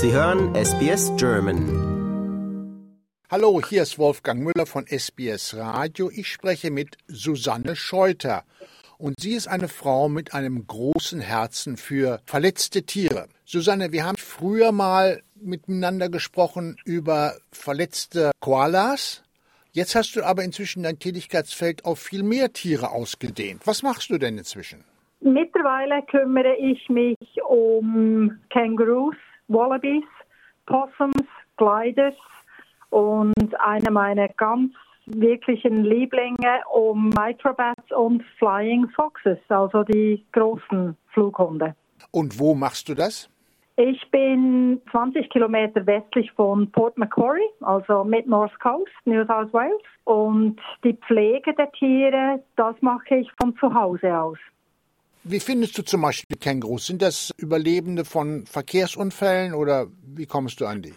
Sie hören SBS German. Hallo, hier ist Wolfgang Müller von SBS Radio. Ich spreche mit Susanne Scheuter. Und sie ist eine Frau mit einem großen Herzen für verletzte Tiere. Susanne, wir haben früher mal miteinander gesprochen über verletzte Koalas. Jetzt hast du aber inzwischen dein Tätigkeitsfeld auf viel mehr Tiere ausgedehnt. Was machst du denn inzwischen? Mittlerweile kümmere ich mich um Kängurus, Wallabies, Possums, Gliders und eine meiner ganz wirklichen Lieblinge um Microbats und Flying Foxes, also die großen Flughunde. Und wo machst du das? Ich bin 20 Kilometer westlich von Port Macquarie, also mit North Coast, New South Wales. Und die Pflege der Tiere, das mache ich von zu Hause aus. Wie findest du zum Beispiel Kängurus? Sind das Überlebende von Verkehrsunfällen oder wie kommst du an die?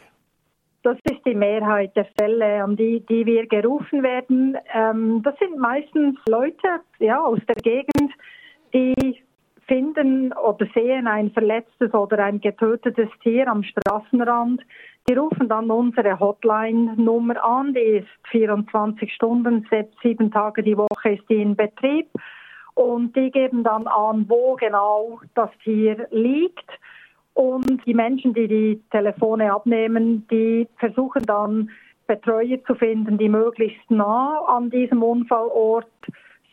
Das ist die Mehrheit der Fälle, an die, die wir gerufen werden. Ähm, das sind meistens Leute ja, aus der Gegend, die finden oder sehen ein verletztes oder ein getötetes Tier am Straßenrand. Die rufen dann unsere Hotline-Nummer an, die ist 24 Stunden, sieben Tage die Woche ist die in Betrieb. Und die geben dann an, wo genau das Tier liegt. Und die Menschen, die die Telefone abnehmen, die versuchen dann Betreuer zu finden, die möglichst nah an diesem Unfallort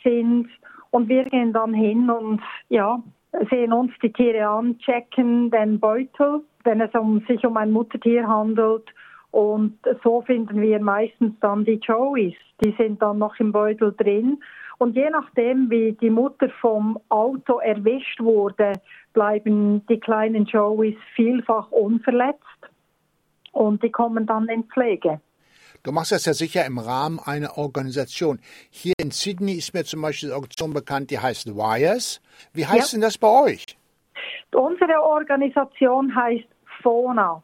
sind und wir gehen dann hin und ja, sehen uns die Tiere an, checken den Beutel, wenn es um, sich um ein Muttertier handelt. Und so finden wir meistens dann die Joeys. Die sind dann noch im Beutel drin. Und je nachdem, wie die Mutter vom Auto erwischt wurde, bleiben die kleinen Joeys vielfach unverletzt. Und die kommen dann in Pflege. Du machst das ja sicher im Rahmen einer Organisation. Hier in Sydney ist mir zum Beispiel eine Organisation bekannt, die heißt Wires. Wie heißt ja. denn das bei euch? Unsere Organisation heißt FONA.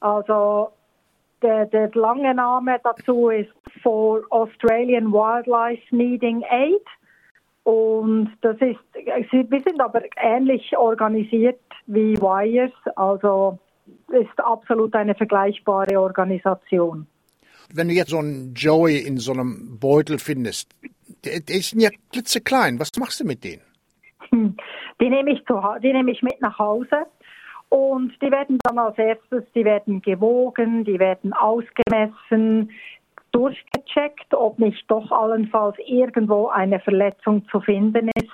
Also der, der lange Name dazu ist For Australian Wildlife Needing Aid. Und das ist, wir sind aber ähnlich organisiert wie Wires, also ist absolut eine vergleichbare Organisation. Wenn du jetzt so einen Joey in so einem Beutel findest, der, der ist ja klitzeklein. Was machst du mit denen? Hm, die nehme ich, zu, die nehme ich mit nach Hause und die werden dann als erstes, die werden gewogen, die werden ausgemessen, durchgecheckt, ob nicht doch allenfalls irgendwo eine Verletzung zu finden ist.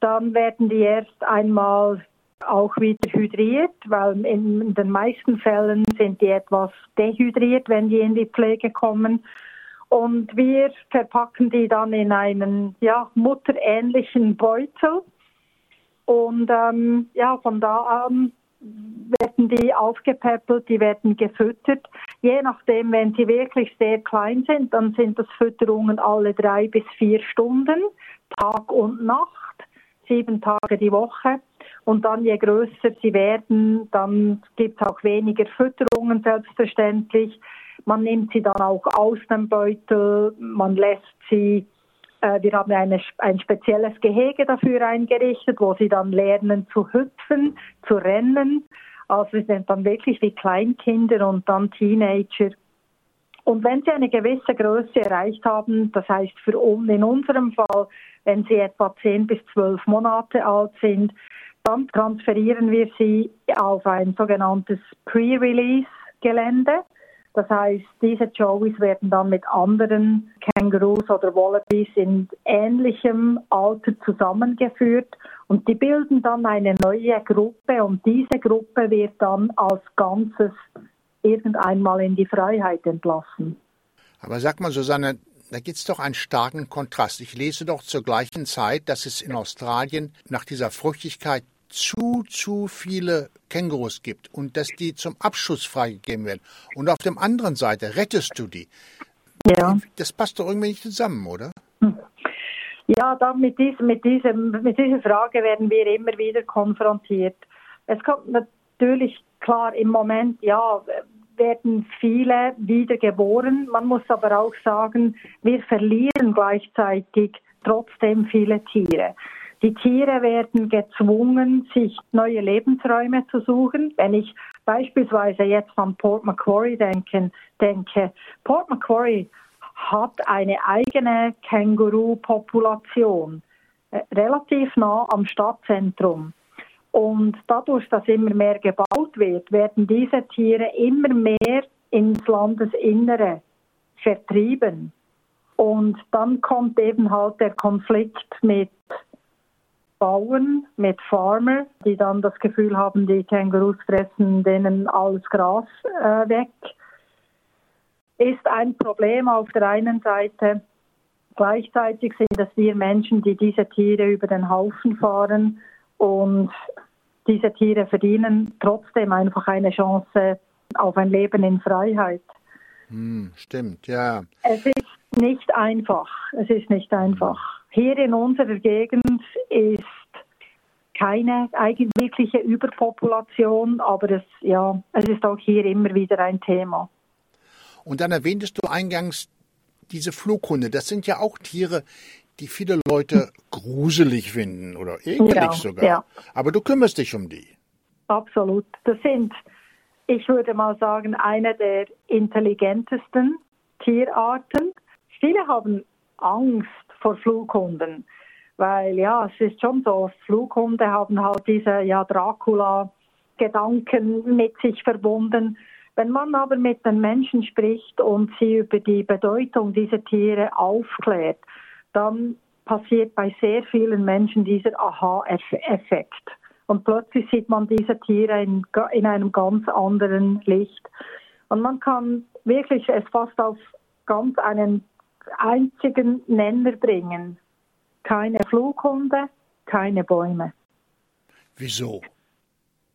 Dann werden die erst einmal auch wieder hydriert, weil in den meisten Fällen sind die etwas dehydriert, wenn die in die Pflege kommen. Und wir verpacken die dann in einen ja, mutterähnlichen Beutel. Und ähm, ja, von da an werden die aufgepäppelt, die werden gefüttert. Je nachdem, wenn sie wirklich sehr klein sind, dann sind das Fütterungen alle drei bis vier Stunden, Tag und Nacht, sieben Tage die Woche. Und dann je größer sie werden, dann gibt es auch weniger Fütterungen selbstverständlich. Man nimmt sie dann auch aus dem Beutel, man lässt sie, wir haben eine, ein spezielles Gehege dafür eingerichtet, wo sie dann lernen zu hüpfen, zu rennen. Also sie sind dann wirklich wie Kleinkinder und dann Teenager. Und wenn sie eine gewisse Größe erreicht haben, das heißt für uns in unserem Fall, wenn sie etwa 10 bis 12 Monate alt sind, dann transferieren wir sie auf ein sogenanntes Pre-Release-Gelände. Das heißt, diese Joeys werden dann mit anderen Kängurus oder Wallabies in ähnlichem Alter zusammengeführt und die bilden dann eine neue Gruppe und diese Gruppe wird dann als Ganzes irgendeinmal in die Freiheit entlassen. Aber sag mal, Susanne, da gibt es doch einen starken Kontrast. Ich lese doch zur gleichen Zeit, dass es in Australien nach dieser Fruchtigkeit zu, zu viele Kängurus gibt und dass die zum Abschuss freigegeben werden. Und auf der anderen Seite rettest du die. Ja. Das passt doch irgendwie nicht zusammen, oder? Ja, da mit, diesem, mit, diesem, mit dieser Frage werden wir immer wieder konfrontiert. Es kommt natürlich klar im Moment, ja, werden viele wieder geboren. Man muss aber auch sagen, wir verlieren gleichzeitig trotzdem viele Tiere. Die Tiere werden gezwungen, sich neue Lebensräume zu suchen. Wenn ich beispielsweise jetzt an Port Macquarie denke, denke Port Macquarie hat eine eigene Känguru-Population, äh, relativ nah am Stadtzentrum. Und dadurch, dass immer mehr gebaut wird, werden diese Tiere immer mehr ins Landesinnere vertrieben. Und dann kommt eben halt der Konflikt mit Bauern, mit Farmer, die dann das Gefühl haben, die Kängurus fressen denen alles Gras äh, weg. Ist ein Problem auf der einen Seite. Gleichzeitig sind es wir Menschen, die diese Tiere über den Haufen fahren und diese Tiere verdienen trotzdem einfach eine Chance auf ein Leben in Freiheit. Hm, stimmt, ja. Es ist nicht einfach. Es ist nicht einfach. Hier in unserer Gegend ist keine eigentliche Überpopulation, aber es, ja, es ist auch hier immer wieder ein Thema. Und dann erwähntest du eingangs diese Flughunde. Das sind ja auch Tiere, die viele Leute gruselig finden oder ekelig ja, sogar. Ja. Aber du kümmerst dich um die. Absolut. Das sind, ich würde mal sagen, eine der intelligentesten Tierarten. Viele haben Angst vor Flughunden, weil ja, es ist schon so, Flughunde haben halt diese ja Dracula-Gedanken mit sich verbunden. Wenn man aber mit den Menschen spricht und sie über die Bedeutung dieser Tiere aufklärt, dann passiert bei sehr vielen Menschen dieser Aha-Effekt. Und plötzlich sieht man diese Tiere in, in einem ganz anderen Licht. Und man kann wirklich es fast auf ganz einen einzigen Nenner bringen. Keine Flughunde, keine Bäume. Wieso?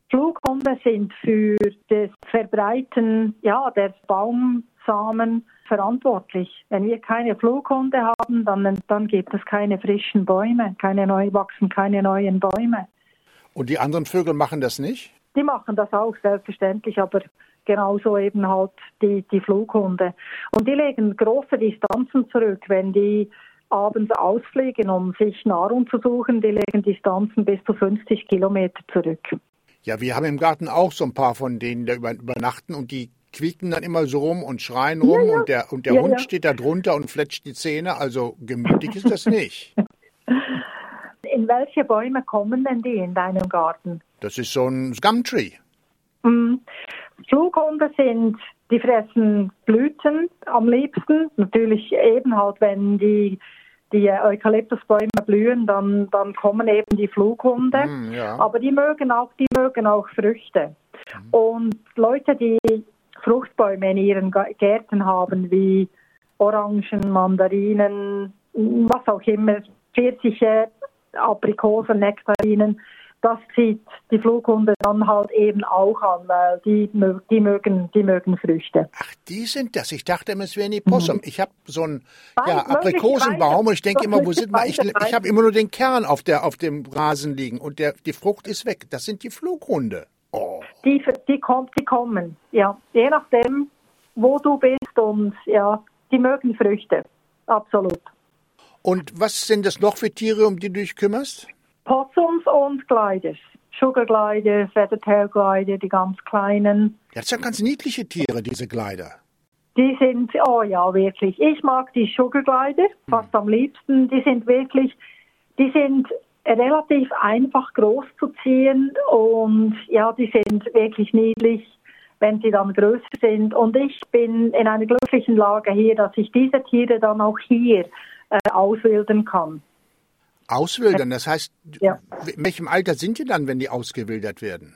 Flughunde sind für das Verbreiten ja, der Baumsamen verantwortlich. Wenn wir keine Flughunde haben, dann, dann gibt es keine frischen Bäume, keine neu wachsen keine neuen Bäume. Und die anderen Vögel machen das nicht? Die machen das auch selbstverständlich, aber genauso eben halt die, die Flughunde. Und die legen große Distanzen zurück, wenn die abends ausfliegen, um sich Nahrung zu suchen. Die legen Distanzen bis zu 50 Kilometer zurück. Ja, wir haben im Garten auch so ein paar von denen, die übernachten und die quieken dann immer so rum und schreien rum ja, ja. und der, und der ja, Hund steht da drunter und fletscht die Zähne. Also gemütlich ist das nicht. In welche Bäume kommen denn die in deinem Garten? Das ist so ein Gumtree. Mm. Flughunde sind, die fressen Blüten am liebsten. Natürlich eben halt, wenn die die Eukalyptusbäume blühen, dann, dann kommen eben die Flughunde. Mm, ja. Aber die mögen auch, die mögen auch Früchte. Mm. Und Leute, die Fruchtbäume in ihren Gärten haben, wie Orangen, Mandarinen, was auch immer, Pfirsiche, Aprikosen, Nektarinen, das zieht die Flughunde dann halt eben auch an, weil die, die, mögen, die mögen Früchte. Ach, die sind das. Ich dachte immer, es wären die Possum. Mhm. Ich habe so einen ja, Aprikosenbaum und ich denke immer, wo sind wir? Ich, ich habe immer nur den Kern auf, der, auf dem Rasen liegen und der, die Frucht ist weg. Das sind die Flughunde. Oh. Die, die, kommt, die kommen, ja. Je nachdem, wo du bist und ja, die mögen Früchte. Absolut. Und was sind das noch für Tiere, um die du dich kümmerst? Possums und Gliders. Sugar Glider, Feathered Hair Glider, die ganz kleinen. Das sind ganz niedliche Tiere, diese Glider. Die sind, oh ja, wirklich. Ich mag die Sugar Glider fast hm. am liebsten. Die sind wirklich, die sind relativ einfach groß zu ziehen und ja, die sind wirklich niedlich, wenn sie dann größer sind. Und ich bin in einer glücklichen Lage hier, dass ich diese Tiere dann auch hier äh, auswildern kann. Auswildern, das heißt, ja. in welchem Alter sind die dann, wenn die ausgewildert werden?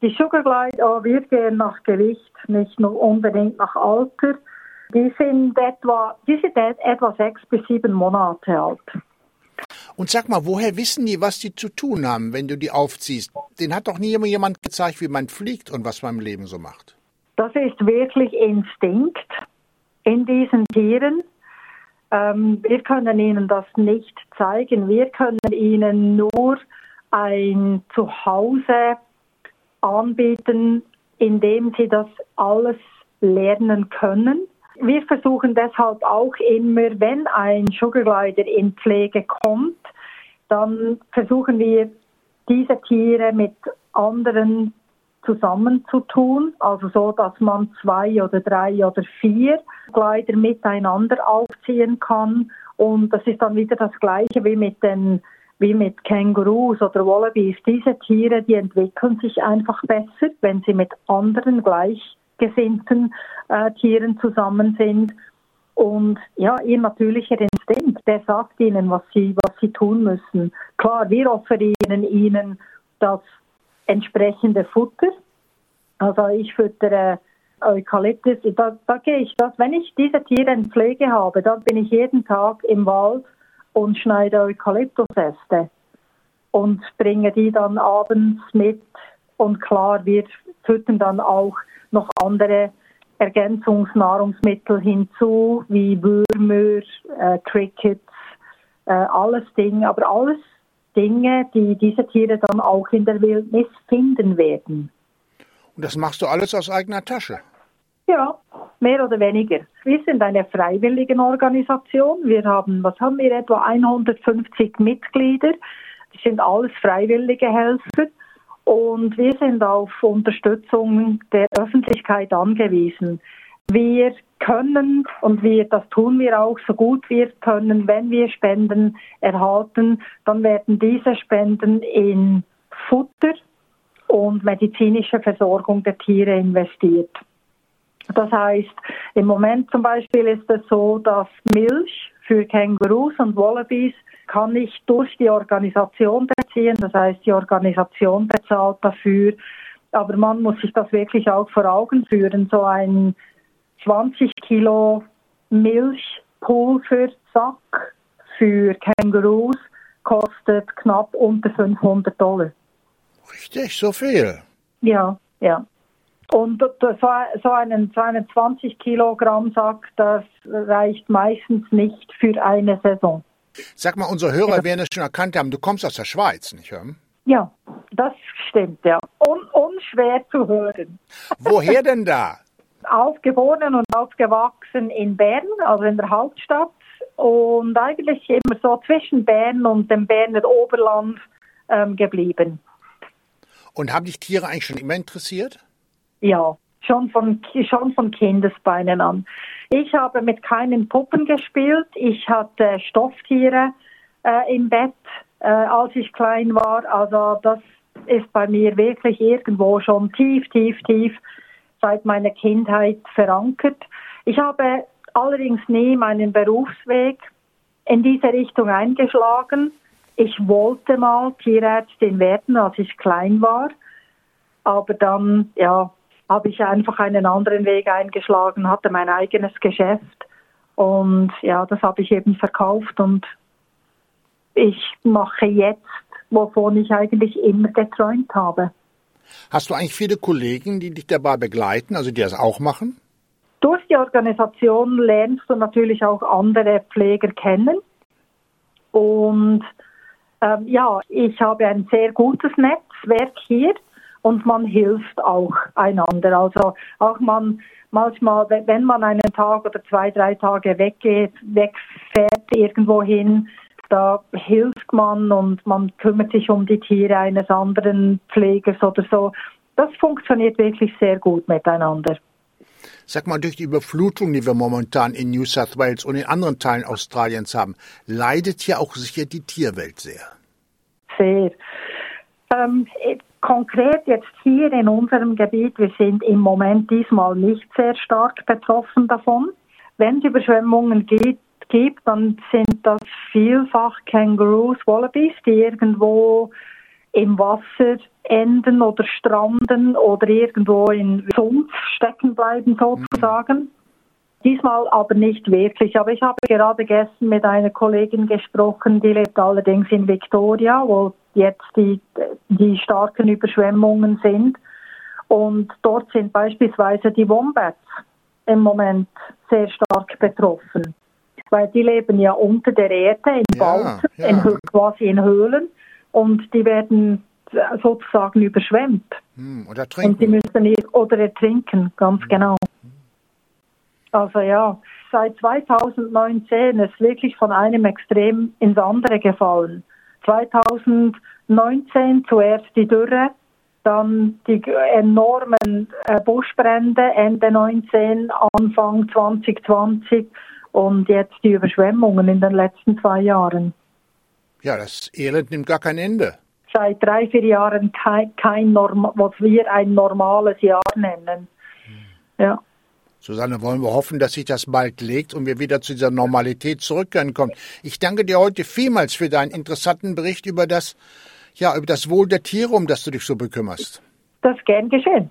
Die Sugarglide, oh, wir gehen nach Gewicht, nicht nur unbedingt nach Alter. Die sind etwa, die sind etwa sechs bis sieben Monate alt. Und sag mal, woher wissen die, was die zu tun haben, wenn du die aufziehst? Den hat doch nie jemand gezeigt, wie man fliegt und was man im Leben so macht. Das ist wirklich Instinkt in diesen Tieren. Ähm, wir können ihnen das nicht zeigen. Wir können ihnen nur ein Zuhause anbieten, in dem sie das alles lernen können. Wir versuchen deshalb auch immer, wenn ein Sugarglider in Pflege kommt, dann versuchen wir diese Tiere mit anderen zusammenzutun, also so, dass man zwei oder drei oder vier Kleider miteinander aufziehen kann. Und das ist dann wieder das Gleiche wie mit den wie mit Kängurus oder Wallabies. Diese Tiere, die entwickeln sich einfach besser, wenn sie mit anderen gleichgesinnten äh, Tieren zusammen sind. Und ja, ihr natürlicher Instinkt, der sagt ihnen, was sie, was sie tun müssen. Klar, wir offerieren ihnen das entsprechende Futter. Also ich füttere Eukalyptus, da, da gehe ich das, wenn ich diese Tiere in Pflege habe, dann bin ich jeden Tag im Wald und schneide Eukalyptusäste und bringe die dann abends mit. Und klar, wir füttern dann auch noch andere Ergänzungsnahrungsmittel hinzu, wie Würmer, äh, Crickets, äh, alles Dinge, aber alles Dinge, die diese Tiere dann auch in der Wildnis finden werden. Und das machst du alles aus eigener Tasche? Ja, mehr oder weniger. Wir sind eine freiwillige Organisation. Wir haben, was haben wir, etwa 150 Mitglieder. Das sind alles freiwillige Helfer. Und wir sind auf Unterstützung der Öffentlichkeit angewiesen. Wir können und wir, das tun wir auch so gut wir können, wenn wir Spenden erhalten, dann werden diese Spenden in Futter und medizinische Versorgung der Tiere investiert. Das heißt, im Moment zum Beispiel ist es so, dass Milch für Kängurus und Wallabies kann ich durch die Organisation beziehen. Das heißt, die Organisation bezahlt dafür. Aber man muss sich das wirklich auch vor Augen führen. So ein 20 Kilo Milchpulversack für Kängurus kostet knapp unter 500 Dollar. Richtig, so viel. Ja, ja. Und so einen, so einen 20 Kilogramm Sack, das reicht meistens nicht für eine Saison. Sag mal, unsere Hörer werden es schon erkannt haben, du kommst aus der Schweiz, nicht wahr? Ja, das stimmt, ja. Un unschwer zu hören. Woher denn da? Aufgeboren und aufgewachsen in Bern, also in der Hauptstadt. Und eigentlich immer so zwischen Bern und dem Berner Oberland ähm, geblieben. Und haben dich Tiere eigentlich schon immer interessiert? Ja, schon von, schon von Kindesbeinen an. Ich habe mit keinen Puppen gespielt. Ich hatte Stofftiere äh, im Bett, äh, als ich klein war. Also das ist bei mir wirklich irgendwo schon tief, tief, tief seit meiner Kindheit verankert. Ich habe allerdings nie meinen Berufsweg in diese Richtung eingeschlagen. Ich wollte mal Tierärztin werden, als ich klein war. Aber dann, ja, habe ich einfach einen anderen Weg eingeschlagen, hatte mein eigenes Geschäft und ja, das habe ich eben verkauft und ich mache jetzt, wovon ich eigentlich immer geträumt habe. Hast du eigentlich viele Kollegen, die dich dabei begleiten, also die das auch machen? Durch die Organisation lernst du natürlich auch andere Pfleger kennen. Und ähm, ja, ich habe ein sehr gutes Netzwerk hier und man hilft auch einander. Also auch man manchmal, wenn man einen Tag oder zwei, drei Tage weggeht, wegfährt irgendwo hin, da hilft man und man kümmert sich um die Tiere eines anderen Pflegers oder so. Das funktioniert wirklich sehr gut miteinander. Sag mal, durch die Überflutung, die wir momentan in New South Wales und in anderen Teilen Australiens haben, leidet ja auch sicher die Tierwelt sehr. Sehr. Ähm, konkret jetzt hier in unserem Gebiet, wir sind im Moment diesmal nicht sehr stark betroffen davon. Wenn es Überschwemmungen gibt, gibt, dann sind das vielfach Kängurus, Wallabies, die irgendwo im Wasser enden oder stranden oder irgendwo in Sumpf stecken bleiben sozusagen. Mhm. Diesmal aber nicht wirklich. Aber ich habe gerade gestern mit einer Kollegin gesprochen, die lebt allerdings in Victoria, wo jetzt die, die starken Überschwemmungen sind. Und dort sind beispielsweise die Wombats im Moment sehr stark betroffen. Weil die leben ja unter der Erde, im ja, ja. In, quasi in Höhlen. Und die werden sozusagen überschwemmt. Hm, oder trinken. Und die müssen oder ertrinken, ganz hm. genau. Also ja, seit 2019 ist wirklich von einem Extrem ins andere gefallen. 2019 zuerst die Dürre, dann die enormen äh, Buschbrände Ende 19, Anfang 2020 und jetzt die Überschwemmungen in den letzten zwei Jahren. Ja, das Elend nimmt gar kein Ende. Seit drei, vier Jahren kein, kein Norm was wir ein normales Jahr nennen. Ja. Susanne, wollen wir hoffen, dass sich das bald legt und wir wieder zu dieser Normalität zurückkehren können. Ich danke dir heute vielmals für deinen interessanten Bericht über das, ja, über das Wohl der Tiere, um das du dich so bekümmerst. Das gern geschehen.